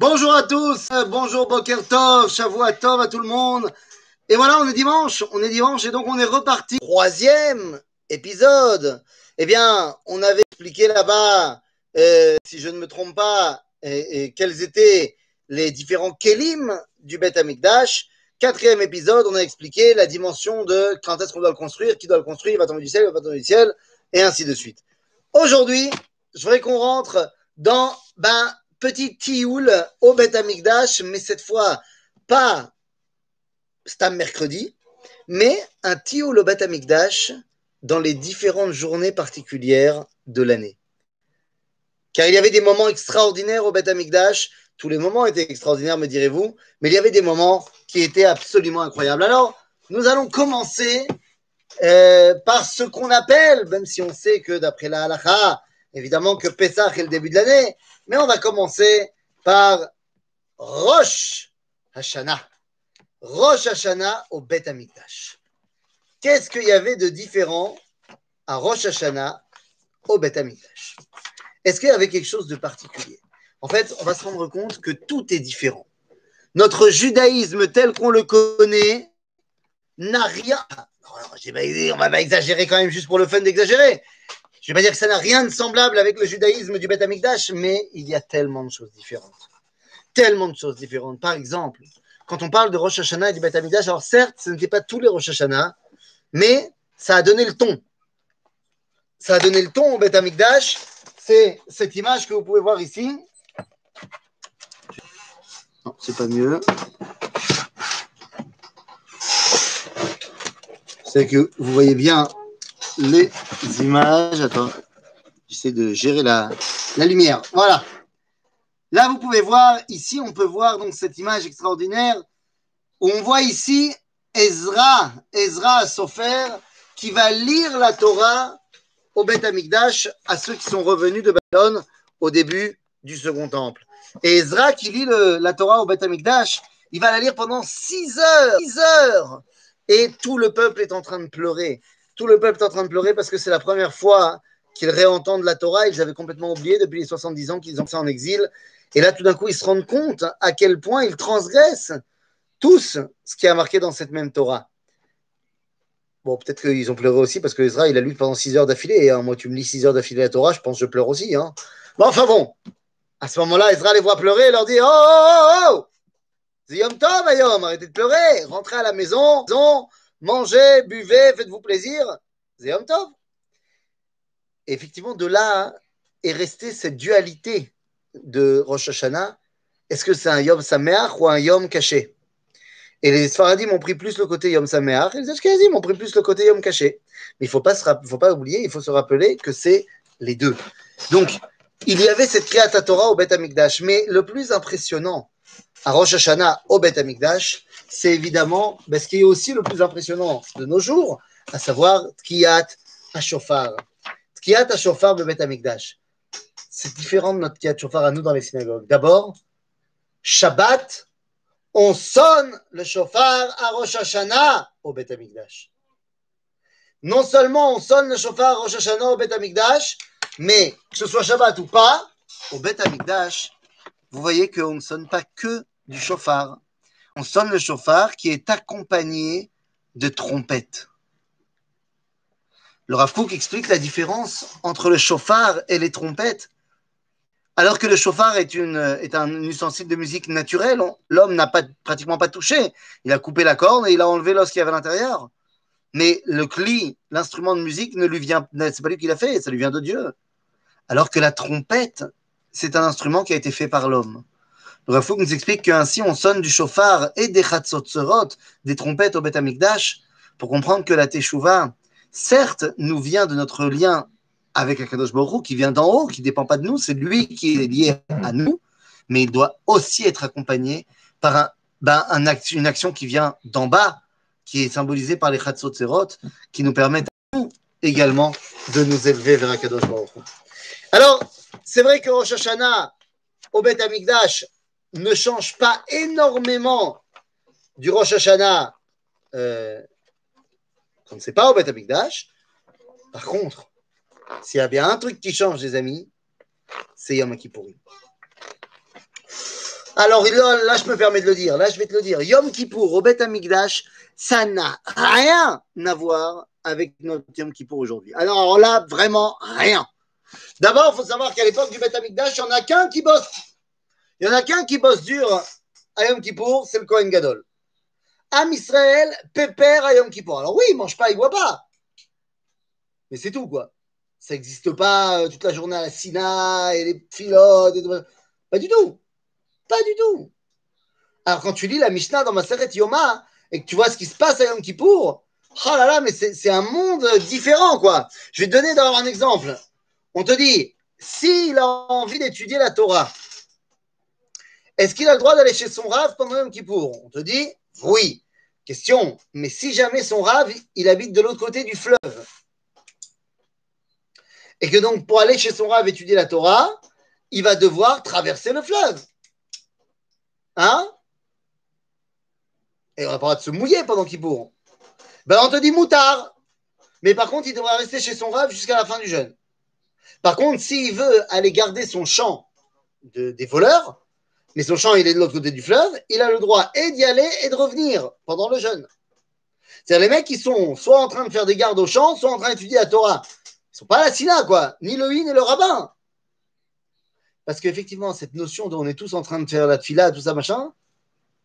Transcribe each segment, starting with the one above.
Bonjour à tous, bonjour Boker Tov, Shavua Tov à tout le monde. Et voilà, on est dimanche, on est dimanche et donc on est reparti. Troisième épisode. Eh bien, on avait expliqué là-bas, euh, si je ne me trompe pas, et, quels étaient les différents kelim du Bet Amikdash. Quatrième épisode, on a expliqué la dimension de quand est-ce qu'on doit le construire, qui doit le construire, il va tomber du ciel, il va tomber du ciel, et ainsi de suite. Aujourd'hui, je voudrais qu'on rentre dans ben, petit tioul au Bet Amikdash, mais cette fois pas Stam mercredi, mais un tioul au Bet Amikdash dans les différentes journées particulières de l'année. Car il y avait des moments extraordinaires au Bet Amikdash. Tous les moments étaient extraordinaires, me direz-vous, mais il y avait des moments qui étaient absolument incroyables. Alors, nous allons commencer euh, par ce qu'on appelle, même si on sait que d'après la halakha, évidemment que Pessah est le début de l'année, mais on va commencer par Rosh Hashanah. Rosh Hashanah au Bet Amikdash. Qu'est-ce qu'il y avait de différent à Rosh Hashanah au Bet Amikdash Est-ce qu'il y avait quelque chose de particulier? En fait, on va se rendre compte que tout est différent. Notre judaïsme tel qu'on le connaît n'a rien. On va pas exagérer quand même juste pour le fun d'exagérer. Je ne vais pas dire que ça n'a rien de semblable avec le judaïsme du Beth Amikdash, mais il y a tellement de choses différentes. Tellement de choses différentes. Par exemple, quand on parle de Rosh Hashanah et du Beth Amikdash, alors certes, ce n'était pas tous les Rosh Hashanah, mais ça a donné le ton. Ça a donné le ton au Beth Amikdash. C'est cette image que vous pouvez voir ici. Non, c'est pas mieux. C'est que vous voyez bien les images. Attends, j'essaie de gérer la, lumière. Voilà. Là, vous pouvez voir, ici, on peut voir donc cette image extraordinaire où on voit ici Ezra, Ezra Sofer, qui va lire la Torah au Beth Amikdash à ceux qui sont revenus de Babylone au début du second temple. Et Ezra qui lit la Torah au Beth Amikdash, il va la lire pendant six heures, six heures, et tout le peuple est en train de pleurer. Tout le peuple est en train de pleurer parce que c'est la première fois qu'ils réentendent la Torah. Ils avaient complètement oublié depuis les 70 ans qu'ils ont fait en exil. Et là, tout d'un coup, ils se rendent compte à quel point ils transgressent tous ce qui a marqué dans cette même Torah. Bon, peut-être qu'ils ont pleuré aussi parce que Ezra, il a lu pendant 6 heures d'affilée. Hein. Moi, tu me lis 6 heures d'affilée la Torah, je pense que je pleure aussi. Hein. Bon, enfin bon, à ce moment-là, Ezra les voit pleurer et leur dit Oh, oh, oh, oh Ziyom Tov, Ayom, arrêtez de pleurer, rentrez à la maison, mangez, buvez, faites-vous plaisir. Ziyom Tov. Effectivement, de là est restée cette dualité de Rosh Hashanah. Est-ce que c'est un Yom Sameach ou un Yom caché? Et les Sfaradim ont pris plus le côté Yom Sameach et les Ashkenazim ont pris plus le côté Yom caché. Mais il ne faut, pas se faut pas oublier, il faut se rappeler que c'est les deux. Donc, il y avait cette Kriyat Torah au Bet Amikdash. Mais le plus impressionnant à Rosh Hashanah au Bet Amikdash, c'est évidemment ben, ce qui est aussi le plus impressionnant de nos jours, à savoir Tkiyat HaShofar. Tkiyat HaShofar de Bet Amikdash. C'est différent de notre Tkiyat HaShofar à nous dans les synagogues. D'abord, Shabbat, on sonne le shofar à Rosh Hashanah au Bet Amikdash. Non seulement on sonne le shofar à Rosh Hashanah au Bet Amikdash, mais que ce soit Shabbat ou pas, au Bet Amikdash, vous voyez qu'on ne sonne pas que du chauffard. On sonne le chauffard qui est accompagné de trompettes. Le Rav explique la différence entre le chauffard et les trompettes. Alors que le chauffard est, un ustensile de musique naturelle, l'homme n'a pas, pratiquement pas touché. Il a coupé la corde et il a enlevé l'os qu'il y avait à l'intérieur. Mais le cli, l'instrument de musique, ne lui vient, c'est pas lui qui l'a fait, ça lui vient de Dieu. Alors que la trompette, c'est un instrument qui a été fait par l'homme. Rav nous explique qu'ainsi on sonne du chauffard et des chatzotzerot, des trompettes au Beth Amikdash, pour comprendre que la Teshuvah, certes, nous vient de notre lien avec Akadosh Baruch qui vient d'en haut, qui ne dépend pas de nous, c'est lui qui est lié à nous, mais il doit aussi être accompagné par un, ben, une action qui vient d'en bas, qui est symbolisée par les Chatzotzerot, qui nous permettent à nous également de nous élever vers Akadosh Baruch Alors, c'est vrai que Rosh Hashanah au Beth Amikdash ne change pas énormément du Rosh Hashanah euh, ne sait pas au Beth Amikdash. Par contre, s'il y a bien un truc qui change, les amis, c'est Yom Kippourim. Alors là, je me permets de le dire. Là, je vais te le dire. Yom Kippour au Beth Amikdash, ça n'a rien à voir avec notre Yom Kippour aujourd'hui. Alors là, vraiment rien. D'abord, il faut savoir qu'à l'époque du Beth Amikdash, il n'y en a qu'un qui bosse. Il n'y en a qu'un qui bosse dur à Yom Kippour, c'est le Kohen Gadol. Am Israël, pépère à Yom Kippour. Alors oui, il mange pas, il boit pas. Mais c'est tout, quoi. Ça n'existe pas euh, toute la journée à la Sina et les pilotes. Et... Pas du tout. Pas du tout. Alors quand tu lis la Mishnah dans ma Maseret Yoma et que tu vois ce qui se passe à Yom Kippour, oh là là, mais c'est un monde différent, quoi. Je vais te donner d'abord un exemple. On te dit, s'il a envie d'étudier la Torah, est-ce qu'il a le droit d'aller chez son rave pendant Yom Kippour? On te dit, oui. Question, mais si jamais son rave, il habite de l'autre côté du fleuve, et que donc pour aller chez son rave étudier la Torah, il va devoir traverser le fleuve. Hein? Et on va pas de se mouiller pendant qu'il bourre. Ben on te dit moutard. Mais par contre, il devra rester chez son rave jusqu'à la fin du jeûne. Par contre, s'il veut aller garder son champ des voleurs, mais son champ il est de l'autre côté du fleuve, il a le droit et d'y aller et de revenir pendant le jeûne. C'est-à-dire les mecs qui sont soit en train de faire des gardes au champ, soit en train d'étudier la Torah. Ils sont pas la Sina, quoi, ni le ni le rabbin. Parce qu'effectivement, cette notion dont on est tous en train de faire la fila, tout ça, machin,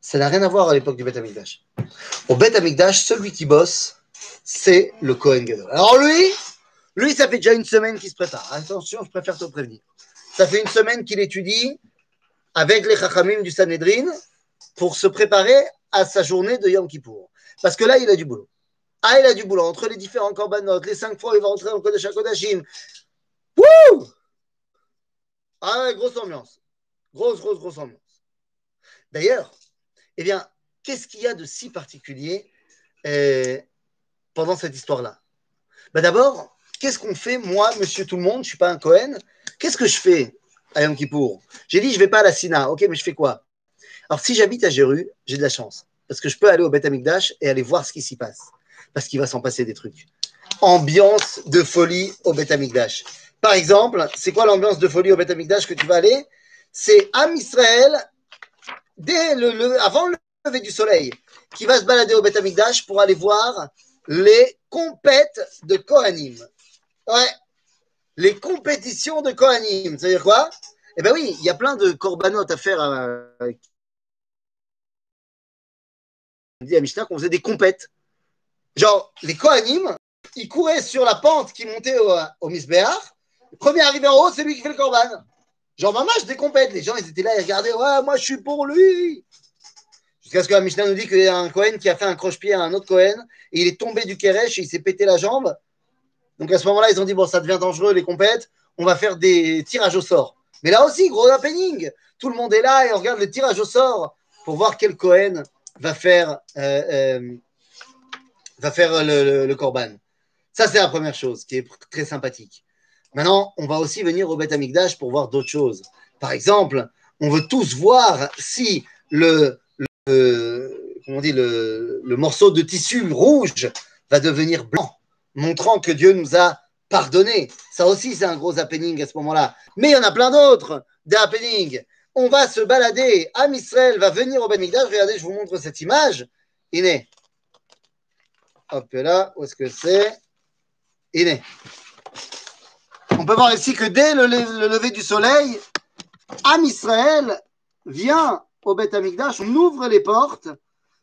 ça n'a rien à voir à l'époque du Beth Amikdash. Au Beth Amikdash, celui qui bosse, c'est le Kohen Gadol. Alors lui, lui, ça fait déjà une semaine qu'il se prépare. Attention, je préfère te prévenir. Ça fait une semaine qu'il étudie avec les Chachamim du Sanhedrin pour se préparer à sa journée de Yom Kippour. Parce que là, il a du boulot. Ah, il a du boulot. Entre les différents corbanotes, les cinq fois, il va rentrer le Kodesh HaKodashim. Wouh ah, grosse ambiance. Grosse, grosse, grosse ambiance. D'ailleurs, eh bien, qu'est-ce qu'il y a de si particulier euh, pendant cette histoire-là? Bah D'abord, qu'est-ce qu'on fait, moi, monsieur tout le monde, je ne suis pas un Cohen, qu'est-ce que je fais? À Yom Kippour. J'ai dit, je ne vais pas à la Sina, ok, mais je fais quoi? Alors, si j'habite à Jéru, j'ai de la chance, parce que je peux aller au Beth Amikdash et aller voir ce qui s'y passe, parce qu'il va s'en passer des trucs. Ambiance de folie au Beth Amikdash. Par exemple, c'est quoi l'ambiance de folie au Beth Amikdash que tu vas aller? C'est Am Israël, dès le, avant le lever du soleil, qui va se balader au Beth Amikdash pour aller voir les compètes de Kohanim. Ouais, les compétitions de Kohanim. Ça veut dire quoi? Eh bien oui, il y a plein de corbanotes à faire. À... On dit à Mishnah qu'on faisait des compètes. Genre, les Kohanim, ils couraient sur la pente qui montait au, au Misbéach, premier arrivé en haut, c'est lui qui fait le corban. Genre, maman, je décompète. Les gens, ils étaient là, ils regardaient, ouais, moi, je suis pour lui. Jusqu'à ce que la Mishnah nous dit qu'il y a un Cohen qui a fait un croche-pied à un autre Cohen, et il est tombé du Keresh et il s'est pété la jambe. Donc à ce moment-là, ils ont dit, bon, ça devient dangereux, les compètes, on va faire des tirages au sort. Mais là aussi, gros happening. Tout le monde est là et on regarde le tirage au sort pour voir quel Cohen va faire, euh, euh, le, Corban. Ça, c'est la première chose qui est très sympathique. Maintenant, on va aussi venir au Beth Amikdash pour voir d'autres choses. Par exemple, on veut tous voir si le, comment le morceau de tissu rouge va devenir blanc, montrant que Dieu nous a pardonné. Ça aussi, c'est un gros happening à ce moment-là. Mais il y en a plein d'autres, des. On va se balader. Am Israël va venir au Beth Amikdash. Regardez, je vous montre cette image. Iné. Hop là, où est-ce que c'est? Iné. On peut voir ici que dès le, lever du soleil, Am Israël vient au Beth Amikdash, on ouvre les portes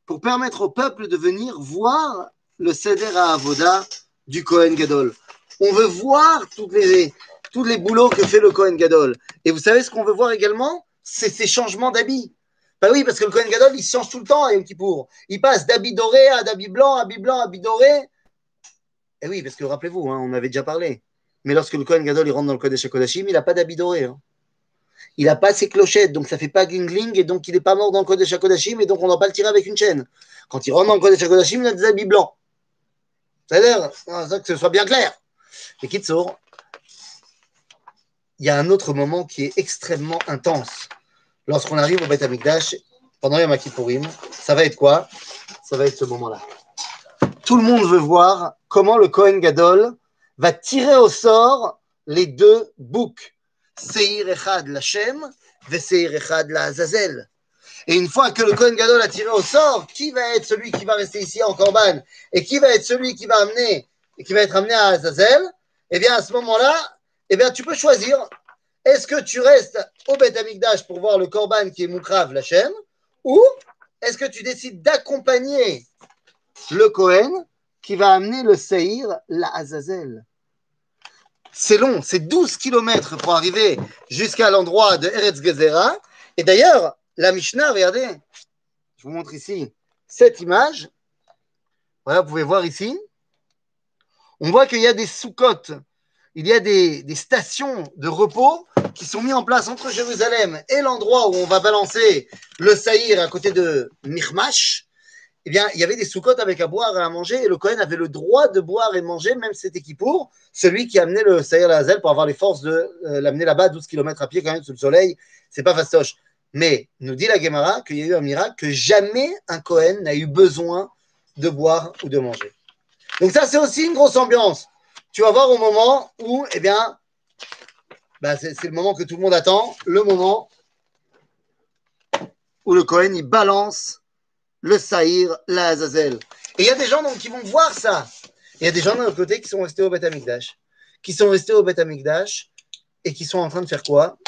pour permettre au peuple de venir voir le Seder à Avoda du Kohen Gadol. On veut voir tous les, tous les boulots que fait le Kohen Gadol. Et vous savez ce qu'on veut voir également? C'est ces changements d'habits. Bah oui, parce que le Kohen Gadol, il change tout le temps à Yom Kippour. Il passe d'habit doré à d'habit blanc, habit blanc, habit doré. Et oui, parce que rappelez-vous, hein, on avait déjà parlé. Mais lorsque le Kohen Gadol il rentre dans le Kodesh HaKodashim, il n'a pas d'habit doré. Hein. Il n'a pas ses clochettes, donc ça ne fait pas glingling, et donc il n'est pas mort dans le Kodesh HaKodashim, et donc on ne va pas le tirer avec une chaîne. Quand il rentre dans le Kodesh HaKodashim, il a des habits blancs. C'est-à-dire, que ce soit bien clair. Et Kitsour, il y a un autre moment qui est extrêmement intense. Lorsqu'on arrive au Beth Amikdash, pendant Yom Kippourim, ça va être quoi? Ça va être ce moment-là. Tout le monde veut voir comment le Kohen Gadol va tirer au sort les deux boucs. Seir Echad Lachem, Seir Echad la Azazel. Et une fois que le Kohen Gadol a tiré au sort, qui va être celui qui va rester ici en Corban et qui va être celui qui va amener qui va être amené à Azazel Eh bien, à ce moment-là, eh bien, tu peux choisir. Est-ce que tu restes au Beth Amikdash pour voir le Corban qui est Moukrav Lachem ou est-ce que tu décides d'accompagner le Kohen qui va amener le Seir, la Azazel? C'est long, c'est 12 km pour arriver jusqu'à l'endroit de Eretz Gezerah. Et d'ailleurs, la Mishnah, regardez, je vous montre ici cette image. Voilà, vous pouvez voir ici. On voit qu'il y a des sous-côtes, il y a des, stations de repos qui sont mis en place entre Jérusalem et l'endroit où on va balancer le saïr à côté de Mirmash. Eh bien, il y avait des sous avec à boire et à manger, et le Cohen avait le droit de boire et manger, même si c'était pour celui qui amenait le saïr Lazel pour avoir les forces de euh, l'amener là-bas, 12 km à pied quand même sous le soleil. C'est pas fastoche. Mais nous dit la Gemara qu'il y a eu un miracle, que jamais un Cohen n'a eu besoin de boire ou de manger. Donc ça, c'est aussi une grosse ambiance. Tu vas voir au moment où, eh bien, bah, c'est le moment que tout le monde attend, le moment où le Cohen, il balance le Saïr, la Azazel. Et il y a des gens qui vont voir ça. Il y a des gens de l'autre côté qui sont restés au Beth Amikdash, qui sont restés au Beth Amikdash et qui sont en train de faire quoi?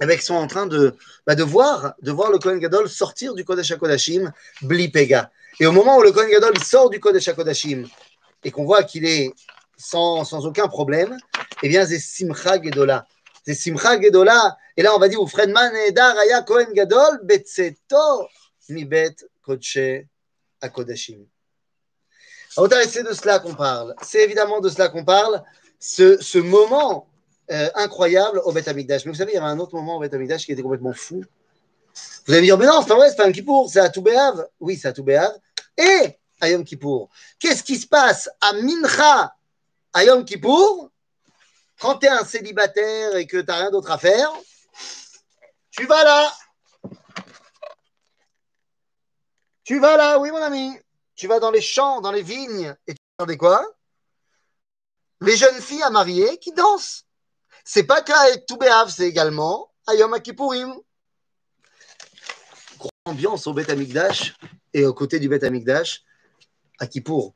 Eh bien, ils sont en train de, bah, de, voir, de voir le Kohen Gadol sortir du Kodesh HaKodashim, Blipega. Et au moment où le Kohen Gadol sort du Kodesh HaKodashim et qu'on voit qu'il est sans, sans, aucun problème, eh bien, c'est Simcha Gedola. C'est Simcha Gedola. Et là, on va dire, ou Fredman Edar Aya Kohen Gadol, Betseto, Mibet Kodesh HaKodashim. C'est de cela qu'on parle. C'est évidemment de cela qu'on parle. Ce, ce moment euh, incroyable au Beth Amikdash. Mais vous savez, il y avait un autre moment au Beth Amikdash qui était complètement fou. Vous allez me dire, mais non, c'est pas vrai, c'est pas un Kippour, c'est à Toubéav. Oui, c'est à Toubéav. Et à Yom Kippour. Qu'est-ce qui se passe à Mincha, à Yom Kippour, quand tu es un célibataire et que tu n'as rien d'autre à faire Tu vas là. Tu vas là, oui, mon ami. Tu vas dans les champs, dans les vignes, et tu regardes quoi? Les jeunes filles à marier qui dansent. C'est pas qu'à Toubéav, c'est également à Yom Kippourim. Grosse ambiance au Beth Amikdash et aux côtés du Beth Amikdash à Kippour.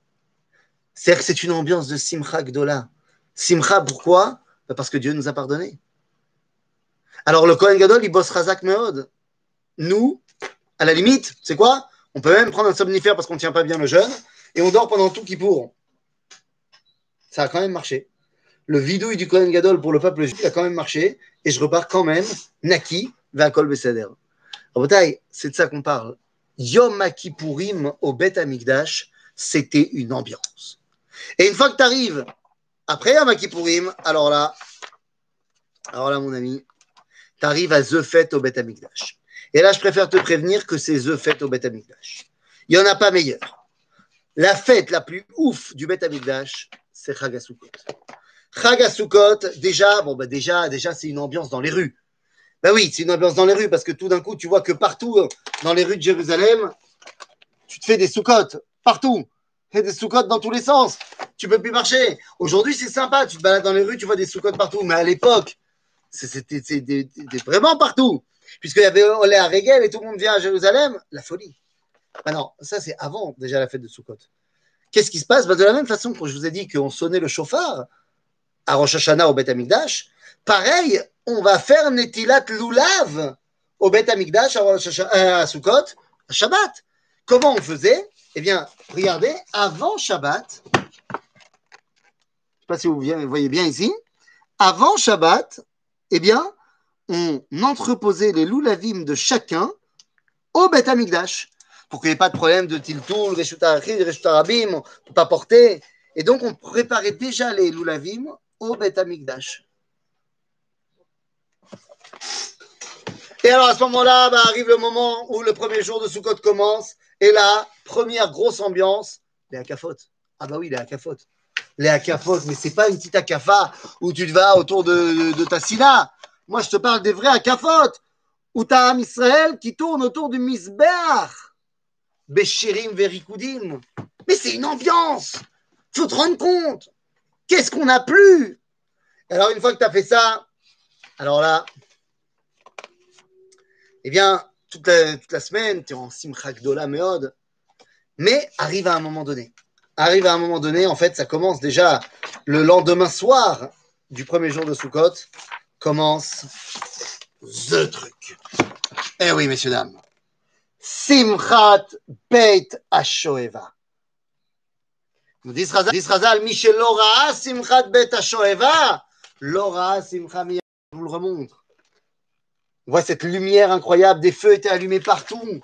C'est-à-dire que c'est une ambiance de Simcha Gdola. Simcha, pourquoi? Bah, Parce que Dieu nous a pardonné. Alors le Kohen Gadol, il bosse Razak Meod. Nous, à la limite, c'est quoi? On peut même prendre un somnifère parce qu'on ne tient pas bien le jeûne et on dort pendant tout Kippour. Ça a quand même marché le vidouille du Kohen Gadol pour le peuple juif a quand même marché et je repars quand même Naki vers Kol Beseder. c'est de ça qu'on parle. Yom au Bet Amikdash, c'était une ambiance. Et une fois que tu arrives après Yom alors là, alors là, mon ami, tu arrives à The Fête au Bet Amikdash. Et là, je préfère te prévenir que c'est The Fête au Bet Amikdash. Il n'y en a pas meilleur. La fête la plus ouf du Bet Amikdash, c'est Chagasukot. Chagasukot, déjà, bon, bah déjà, déjà, c'est une ambiance dans les rues. Ben oui, c'est une ambiance dans les rues parce que tout d'un coup, tu vois que partout dans les rues de Jérusalem, tu te fais des soukottes, partout. Fais des soukottes dans tous les sens. Tu peux plus marcher. Aujourd'hui, c'est sympa. Tu te balades dans les rues, tu vois des soukottes partout. Mais à l'époque, c'était vraiment partout. Puisqu'il y avait Olé à Régel et tout le monde vient à Jérusalem, la folie. Ah non, ça c'est avant déjà la fête de Sukkot. Qu'est-ce qui se passe? Ben, De la même façon que je vous ai dit qu'on sonnait le chauffard, à Rosh Hashanah au Beth Amikdash. Pareil, on va faire Netilat Lulav au Beth Amikdash, à, euh, à Sukkot, à Shabbat. Comment on faisait? Eh bien, regardez, avant Shabbat, je ne sais pas si vous voyez bien ici, avant Shabbat, eh bien, on entreposait les loulavim de chacun au Beth Amikdash pour qu'il n'y ait pas de problème de tiltoul, reshut reshut arabim, on ne peut pas porter. Et donc, on préparait déjà les loulavim au Beth. Et alors à ce moment-là, bah, arrive le moment où le premier jour de Sukkot commence, et là, première grosse ambiance, les akafot. Ah bah oui, les akafot. Les akafot, mais c'est pas une petite akafa où tu te vas autour de, ta sina. Moi, je te parle des vrais akafot, où tu as Israël qui tourne autour du misbeach. Beshirim verikudim. Mais c'est une ambiance. Faut te rendre compte. Qu'est-ce qu'on n'a plus? Alors, une fois que tu as fait ça, alors là, eh bien, toute la, toute la semaine, tu es en simcha gdola meod. Mais arrive à un moment donné. Arrive à un moment donné, en fait, ça commence déjà le lendemain soir du premier jour de Sukkot, commence the truc. Eh oui, messieurs, dames. Simchat Beit Ashoeva. Nous Razal, Michel Lora, Simchat Ashoeva, Lora, Simcha. Je vous le remontre. On voit cette lumière incroyable, des feux étaient allumés partout.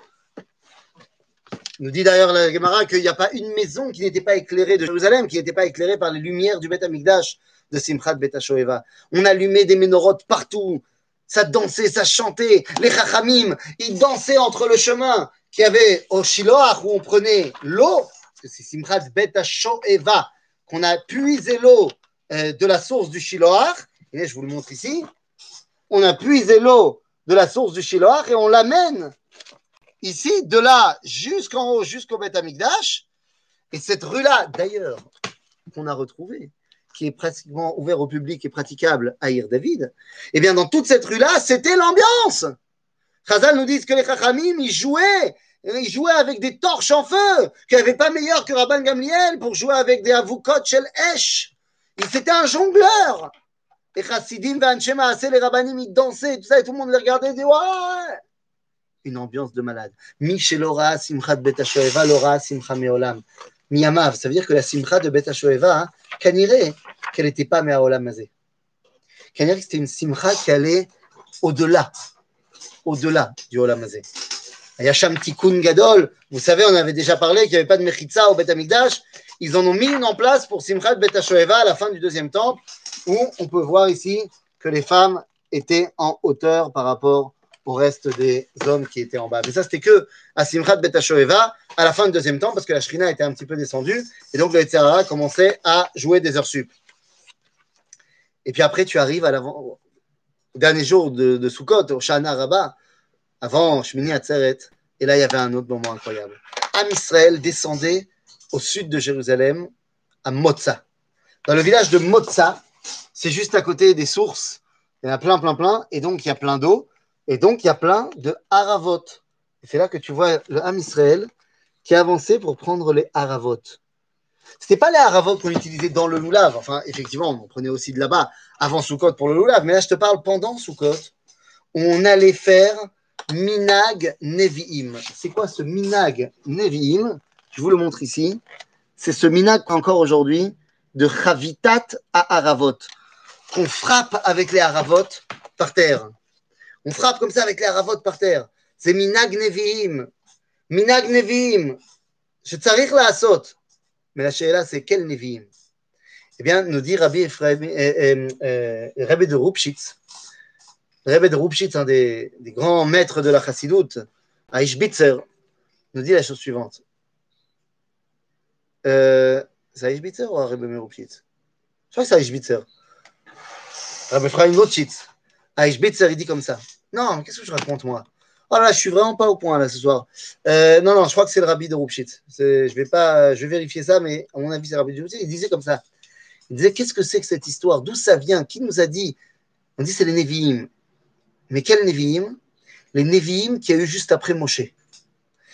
Nous dit d'ailleurs la Gemara qu'il n'y a pas une maison qui n'était pas éclairée de Jérusalem, qui n'était pas éclairée par les lumières du Beth Amikdash de Simchat Beit Ashoeva. On allumait des ménorotes partout. Ça dansait, ça chantait. Les Chachamim, ils dansaient entre le chemin qu'il y avait au Shiloach où on prenait l'eau, que c'est Simchat Bet Shoeva qu'on a puisé l'eau euh, de la source du Shiloach. Et je vous le montre ici. On a puisé l'eau de la source du Shiloach et on l'amène ici, de là jusqu'en haut, jusqu'au Bet Amikdash. Et cette rue-là, d'ailleurs, qu'on a retrouvée, qui est pratiquement ouvert au public et praticable à Ir David, eh bien, dans toute cette rue-là, c'était l'ambiance. Chazal nous dit que les Chachamim, ils jouaient, ils jouaient avec des torches en feu, qu'il n'y avait pas meilleur que Rabban Gamliel pour jouer avec des avukot shel Esh. C'était un jongleur. Les Chassidim, les Rabbanim, ils dansaient, tout ça, et tout le monde les regardait et disait Ouais Une ambiance de malade. Michelora, Simchat Bet Lora, Simcha Meolam. Miyamav, ça veut dire que la Simcha de Bet Shoeva, hein, Kanire, qu'elle n'était pas Meaolam Mazé. Kanire, c'était une Simcha qui allait au-delà, au-delà du Olam Mazé. Yacham Tikkun Gadol, vous savez, on avait déjà parlé qu'il n'y avait pas de Mechitza au Bet Amikdash. Ils en ont mis une en place pour Simchat Bet à la fin du deuxième temple, où on peut voir ici que les femmes étaient en hauteur par rapport au reste des hommes qui étaient en bas. Mais ça, c'était que à Simchat Bet à la fin du deuxième temps, parce que la Shrina était un petit peu descendue, et donc le Etzerara commençait à jouer des heures sup. Et puis après, tu arrives à l'avant, au dernier jour de, de Sukkot, au Shana Rabbah, avant Shmini Atzeret, et là, il y avait un autre moment incroyable. Am Israël descendait au sud de Jérusalem, à Motza. Dans le village de Motza, c'est juste à côté des sources, il y en a plein, plein, plein, et donc il y a plein d'eau, et donc il y a plein de haravot. C'est là que tu vois le Ham Israël qui avançait pour prendre les haravot. C'était pas les haravot qu'on utilisait dans le loulav. Enfin, effectivement, on prenait aussi de là-bas avant Sukkot pour le loulav. Mais là, je te parle pendant Sukkot. On allait faire Minag Nevi'im. C'est quoi ce Minag Nevi'im? Je vous le montre ici. C'est ce Minag encore aujourd'hui de Chavitat à aravot, Qu'on frappe avec les aravot par terre. On frappe comme ça avec les aravot par terre. C'est Minag Nevi'im. Minag Nevi'im. Je tsarich la asot. Mais la là, c'est quel Nevi'im? Eh bien, nous dit Rabbi, Ephraim, euh, euh, euh, Rabbi de Rupschitz Rabbi de Rupshitz, un des, grands maîtres de la chassidoute, à Ishbitzer, nous dit la chose suivante. Euh, c'est à Ishbitzer ou à Rupshitz Je crois que c'est à Ishbitzer. Ephraim Rupshitz. À Ishbitzer, il dit comme ça. Non, qu'est-ce que je raconte moi? Oh là, je suis vraiment pas au point là ce soir. Euh, non, non, je crois que c'est le rabbi de Rupshit. Je vais pas, je vais vérifier ça, mais à mon avis, c'est le rabbi de Rupshit. Il disait comme ça. Il disait qu'est-ce que c'est que cette histoire? D'où ça vient? Qui nous a dit? On dit c'est les Nevi'im. Mais quels Nevi'im? Les Nevi'im qui a eu juste après Moshe.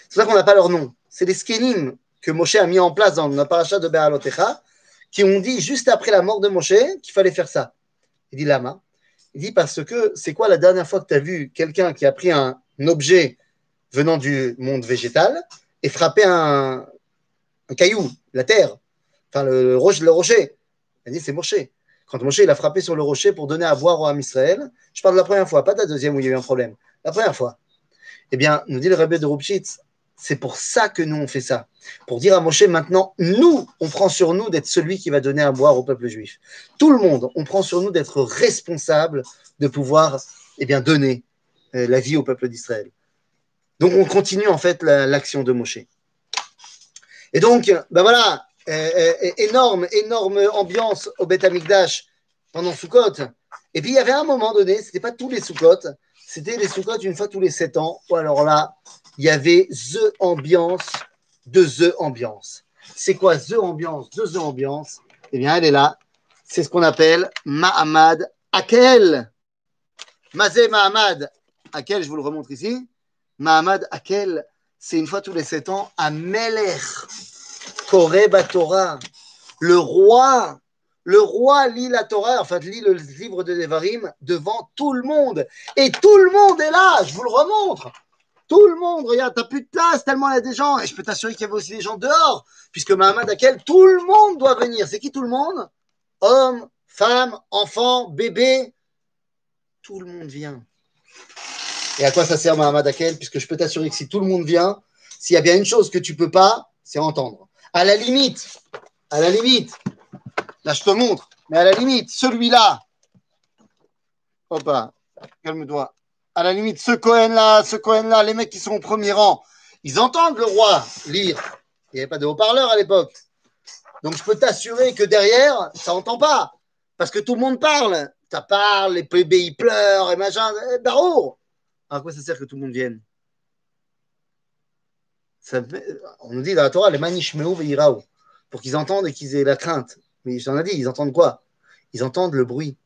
C'est ça qu'on n'a pas leur nom. C'est les Skenim que Moshe a mis en place dans la paracha de Be'alotecha, qui ont dit juste après la mort de Moshe qu'il fallait faire ça. Il dit Lama. Il dit parce que c'est quoi la dernière fois que tu as vu quelqu'un qui a pris un, objet venant du monde végétal et frapper un, un caillou, la terre, enfin le, le, rocher, le rocher. Elle dit c'est Moshe. Quand Moshe il a frappé sur le rocher pour donner à boire au Ham Israël, je parle de la première fois, pas de la deuxième où il y a eu un problème. La première fois. Eh bien, nous dit le Rebbe de Rupchitz, c'est pour ça que nous on fait ça. Pour dire à Moshe maintenant, nous, on prend sur nous d'être celui qui va donner à boire au peuple juif. Tout le monde, on prend sur nous d'être responsable de pouvoir eh bien, donner la vie au peuple d'Israël. Donc on continue en fait l'action la, de Moshe. Et donc, ben voilà, euh, euh, énorme, énorme ambiance au Beth Amikdash pendant Sukkot. Et puis il y avait un moment donné, c'était pas tous les Sukkot, c'était les Sukkot une fois tous les sept ans, ou alors là, il y avait The Ambiance de The Ambiance. C'est quoi The Ambiance de The Ambiance? Eh bien, elle est là. C'est ce qu'on appelle Mahamad Akel. Mazé Mahamad quel je vous le remontre ici Mahamad Akel, c'est une fois tous les sept ans, à Melech, Koreba Torah. Le roi, le roi lit la Torah, enfin lit le livre de Devarim devant tout le monde. Et tout le monde est là, je vous le remontre. Tout le monde, regarde, t'as plus de place tellement il y a des gens. Et je peux t'assurer qu'il y avait aussi des gens dehors, puisque Mahamad Akel, tout le monde doit venir. C'est qui tout le monde? Hommes, femmes, enfants, bébés. Tout le monde vient. Et à quoi ça sert Mahamad Akel Puisque je peux t'assurer que si tout le monde vient, s'il y a bien une chose que tu peux pas, c'est entendre. À la limite, à la limite, là je te montre, mais à la limite, celui-là, hop calme-toi. À la limite, ce Cohen-là, ce Cohen-là, les mecs qui sont au premier rang, ils entendent le roi lire. Il n'y avait pas de haut-parleur à l'époque. Donc je peux t'assurer que derrière, ça n'entend pas. Parce que tout le monde parle. Ça parle, les bébés ils pleurent et machin. Barreau à quoi ça sert que tout le monde vienne? On nous dit dans la Torah, les manishmeu veirao, pour qu'ils entendent et qu'ils aient la crainte. Mais j'en ai dit, ils entendent quoi? Ils entendent le bruit.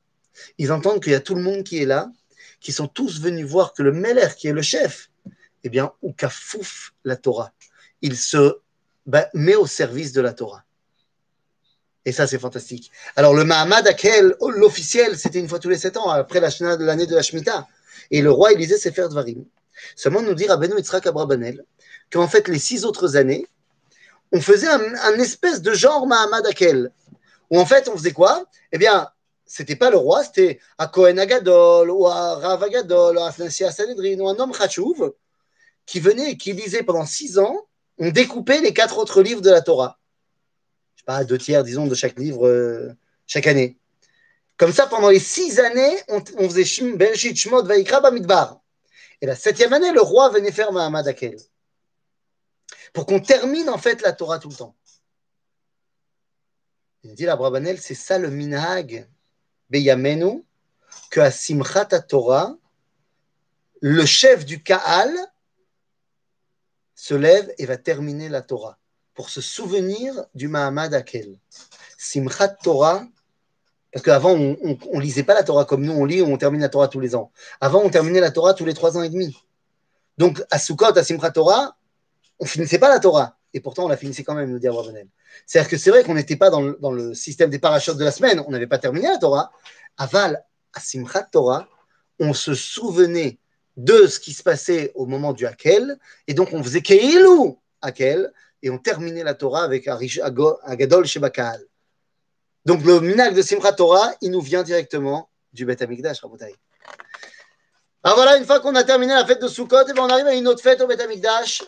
Ils entendent qu'il y a tout le monde qui est là, qui sont tous venus voir que le Meller, qui est le chef, eh bien, ou kafouf la Torah. Il se bah, met au service de la Torah. Et ça, c'est fantastique. Alors, le Mahamad Akel, l'officiel, c'était une fois tous les sept ans, après l'année de la Shemitah. Et le roi, il lisait Sefer Dvarim. Seulement nous dire à Beno Yitzhak Abrabanel qu'en fait, les six autres années, on faisait un, espèce de genre Mahamad Akel. Où en fait, on faisait quoi? Eh bien, c'était pas le roi, c'était à Kohen Agadol, ou à Rav Agadol, ou à Sanhedrin, ou un homme Khachouv, qui venait et qui lisait pendant six ans, on découpait les quatre autres livres de la Torah. Je sais pas, deux tiers, disons, de chaque livre euh, chaque année. Comme ça, pendant les six années, on, faisait Bereshit Shmot Vaikra Bamidbar. Et la septième année, le roi venait faire Mahamad Akel. Pour qu'on termine en fait la Torah tout le temps. Il dit la Brabanel, c'est ça le minhag Beyamenu, que à Simchat Torah, le chef du Kaal se lève et va terminer la Torah pour se souvenir du Mahamad Akel. Simchat Torah, parce qu'avant, on ne lisait pas la Torah comme nous, on lit, on termine la Torah tous les ans. Avant, on terminait la Torah tous les trois ans et demi. Donc, à Sukkot, à Simchat Torah, on finissait pas la Torah. Et pourtant, on la finissait quand même, nous dit. C'est-à-dire que c'est vrai qu'on n'était pas dans le, système des parachutes de la semaine, on n'avait pas terminé la Torah. Aval, à Simchat Torah, on se souvenait de ce qui se passait au moment du Hakel, et donc on faisait Keilou Hakel, et on terminait la Torah avec Agadol Shebakal. Donc le minag de Simchat Torah, il nous vient directement du Beth Amikdash, Rabotai. Alors voilà, une fois qu'on a terminé la fête de Sukkot, eh ben, on arrive à une autre fête au Beth Amikdash.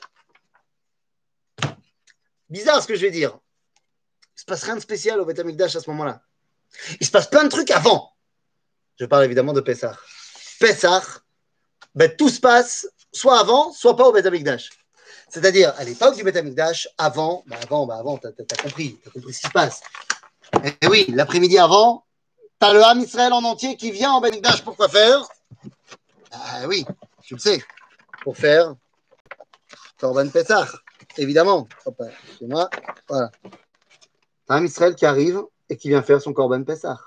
Bizarre ce que je vais dire. Il se passe rien de spécial au Beth Amikdash à ce moment-là. Il se passe plein de trucs avant. Je parle évidemment de Pessah. Pessah, ben, tout se passe soit avant, soit pas au Beth Amikdash. C'est-à-dire, à l'époque du Beth Amikdash, avant, ben avant, ben avant, t'as as compris, t'as compris ce qui se passe. Et eh oui, l'après-midi avant, tu as le Ham Israël en entier qui vient en Benikdash pour quoi faire? Ah oui, tu le sais, pour faire Corban Pessah, évidemment. c'est moi, voilà. Un Israël qui arrive et qui vient faire son Corban Pessah.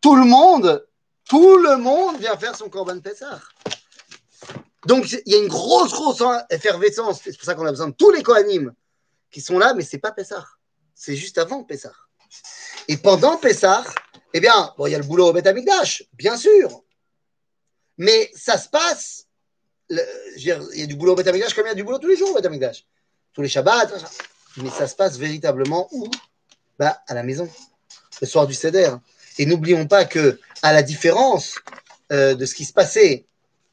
Tout le monde, tout le monde vient faire son Corban Pessah. Donc, il y a une grosse, grosse effervescence. C'est pour ça qu'on a besoin de tous les Kohanim qui sont là, mais c'est pas Pessah. C'est juste avant Pessah. Et pendant Pessah, eh bien, bon, il y a le boulot au Beth bien sûr. Mais ça se passe. il y a du boulot au Beth comme il y a du boulot tous les jours au Beth Tous les Shabbats. Mais ça se passe véritablement où? Bah, À la maison, le soir du Seder. Et n'oublions pas que, à la différence euh, de ce qui se passait,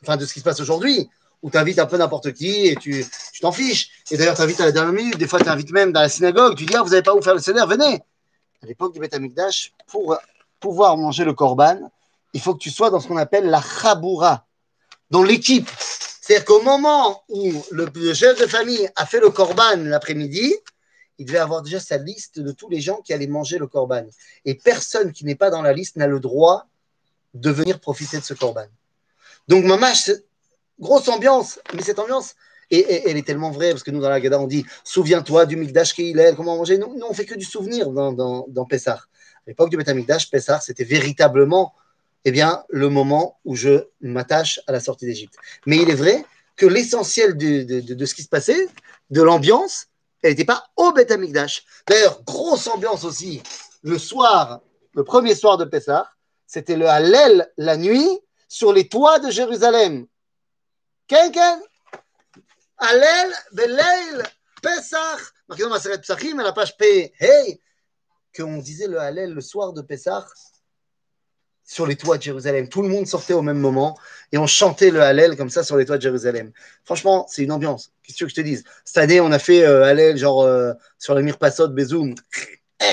enfin de ce qui se passe aujourd'hui, où tu invites un peu n'importe qui et tu t'en fiches. Et d'ailleurs, tu invites à la dernière minute, des fois tu invites même dans la synagogue, tu dis, ah, vous n'avez pas où faire le Seder, venez à l'époque du Amikdash, pour pouvoir manger le korban, il faut que tu sois dans ce qu'on appelle la chaboura, dans l'équipe. C'est-à-dire qu'au moment où le, chef de famille a fait le korban l'après-midi, il devait avoir déjà sa liste de tous les gens qui allaient manger le korban. Et personne qui n'est pas dans la liste n'a le droit de venir profiter de ce korban. Donc, mamash, grosse ambiance, mais cette ambiance, et, elle est tellement vraie, parce que nous, dans la Gada, on dit Souviens-toi du Mikdash est, comment manger. Nous, nous, on fait que du souvenir dans, dans, dans Pessah. À l'époque du Betamikdash, Pessah, c'était véritablement eh bien, le moment où je m'attache à la sortie d'Égypte. Mais il est vrai que l'essentiel de, ce qui se passait, de l'ambiance, elle n'était pas au Beth Amikdash. D'ailleurs, grosse ambiance aussi, le soir, le premier soir de Pessah, c'était le Hallel la nuit sur les toits de Jérusalem. Ken Hallel, Beleil, Pessah, marqué dans ma à la page P, hey, qu'on disait le Hallel le soir de Pessah sur les toits de Jérusalem. Tout le monde sortait au même moment et on chantait le Hallel comme ça sur les toits de Jérusalem. Franchement, c'est une ambiance. Qu'est-ce que je te dise? Cette année, on a fait euh, Hallel genre euh, sur la Mirpasot, Bezoum. Eh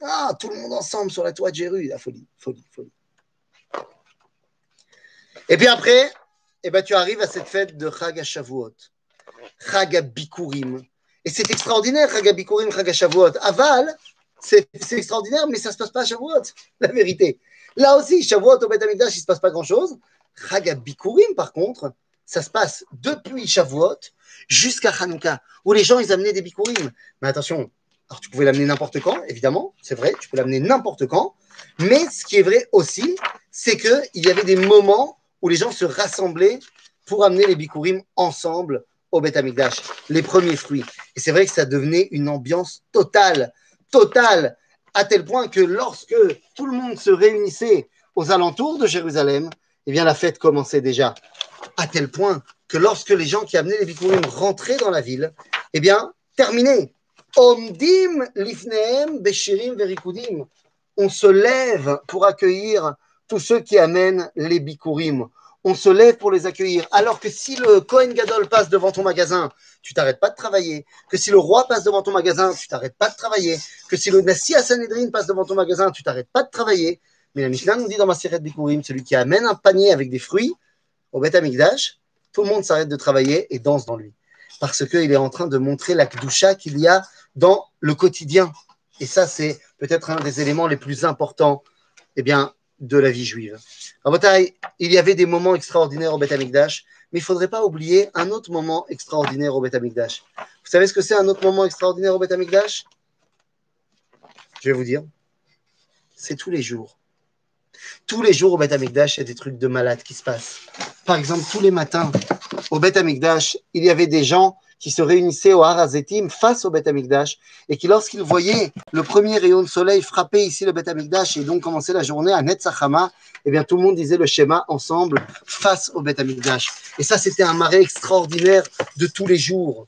ah, tout le monde ensemble sur la toit de Jérusalem. La folie, folie, folie. Et puis après, eh ben, tu arrives à cette fête de Chag Shavuot, Chag Bikurim. Et c'est extraordinaire, Chag Bikurim, Chag Shavuot. Aval, c'est extraordinaire, mais ça ne se passe pas à Shavuot, la vérité. Là aussi, Shavuot au Beth Amikdash, il ne se passe pas grand-chose. Chag Bikurim, par contre, ça se passe depuis Shavuot jusqu'à Hanouka, où les gens, ils amenaient des Bikurim. Mais attention, alors tu pouvais l'amener n'importe quand, évidemment, c'est vrai, tu peux l'amener n'importe quand. Mais ce qui est vrai aussi, c'est qu'il y avait des moments où les gens se rassemblaient pour amener les bikurim ensemble au Beth Amikdash, les premiers fruits. Et c'est vrai que ça devenait une ambiance totale, totale, à tel point que lorsque tout le monde se réunissait aux alentours de Jérusalem, eh bien la fête commençait déjà. À tel point que lorsque les gens qui amenaient les bikurim rentraient dans la ville, eh bien, terminé. Omdim lifneem verikudim. On se lève pour accueillir tous ceux qui amènent les bikurim. On se lève pour les accueillir. Alors que si le Kohen Gadol passe devant ton magasin, tu t'arrêtes pas de travailler. Que si le roi passe devant ton magasin, tu t'arrêtes pas de travailler. Que si le Nassi Sanhedrin passe devant ton magasin, tu t'arrêtes pas de travailler. Mais la Mishnah nous dit dans ma série de Bikurim, celui qui amène un panier avec des fruits au Beth Amikdash, tout le monde s'arrête de travailler et danse dans lui. Parce qu'il est en train de montrer la Kdusha qu'il y a dans le quotidien. Et ça, c'est peut-être un des éléments les plus importants eh bien, de la vie juive. Il y avait des moments extraordinaires au Beth Amikdash, mais il ne faudrait pas oublier un autre moment extraordinaire au Beth Amikdash. Vous savez ce que c'est un autre moment extraordinaire au Beth Amikdash? Je vais vous dire. C'est tous les jours. Tous les jours au Beth Amikdash, il y a des trucs de malades qui se passent. Par exemple, tous les matins, au Beth Amikdash, il y avait des gens qui se réunissaient au Harazetim face au Beth Amikdash et qui, lorsqu'ils voyaient le premier rayon de soleil frapper ici le Beth Amikdash et donc commencer la journée à Netzachama, eh bien, tout le monde disait le schéma ensemble face au Beth Amikdash. Et ça, c'était un marais extraordinaire de tous les jours.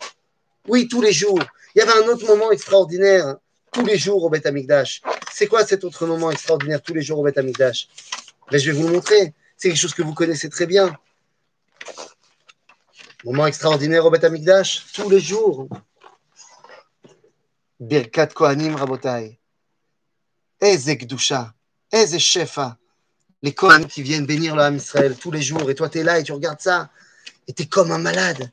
Oui, tous les jours. Il y avait un autre moment extraordinaire tous les jours au Beth Amikdash. C'est quoi cet autre moment extraordinaire tous les jours au Beth Amikdash ben, Je vais vous le montrer. C'est quelque chose que vous connaissez très bien. Moment extraordinaire au Beth Amikdash, tous les jours. Birkat Kohanim Rabotai. Eze Gdusha, Eze Shefa. Les Kohanim qui viennent bénir le Ham Israël tous les jours. Et toi, tu es là et tu regardes ça. Et tu es comme un malade.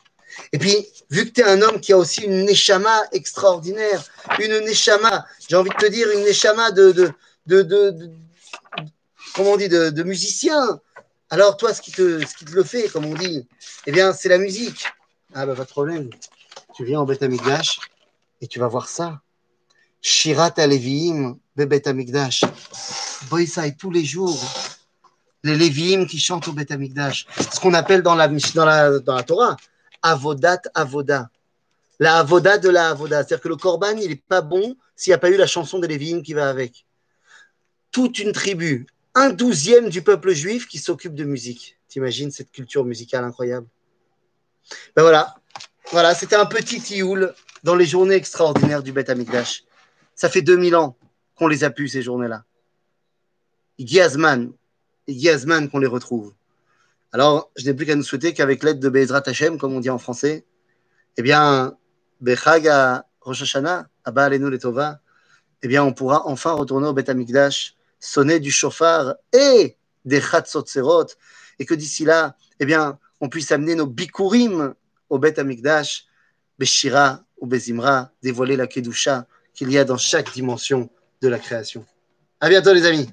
Et puis, vu que tu es un homme qui a aussi une neshama extraordinaire, une neshama, j'ai envie de te dire, une neshama de, de, de, de, de comment on dit, de musicien, alors, toi, ce qui, te, le fait, comme on dit, eh bien, c'est la musique. Ah, bah, pas de problème. Tu viens en Beth Amikdash et tu vas voir ça. Shirat Aleviim, Bebet Amikdash. Boïsaï, tous les jours. Les Léviim qui chantent au Beth Amikdash. Ce qu'on appelle dans la, la, la Torah, Avodat Avoda. La Avoda de la Avoda. C'est-à-dire que le Korban, il n'est pas bon s'il n'y a pas eu la chanson des Léviim qui va avec. Toute une tribu, un douzième du peuple juif qui s'occupe de musique. T'imagines cette culture musicale incroyable? Ben voilà, voilà, c'était un petit tioul dans les journées extraordinaires du Beth Amikdash. Ça fait 2000 ans qu'on les a pu ces journées-là. Giazman, Giazman qu'on les retrouve. Alors, je n'ai plus qu'à nous souhaiter qu'avec l'aide de Bezrat Hashem, comme on dit en français, eh bien, Bechaga Rosh Hashanah, Alenu Letova, eh bien, on pourra enfin retourner au Beth Amikdash sonner du chauffard et des Serot, et que d'ici là, eh bien, on puisse amener nos bikurim au Bet Amikdash, Beshira ou Bezimra, dévoiler la Kedusha qu'il y a dans chaque dimension de la création. À bientôt les amis.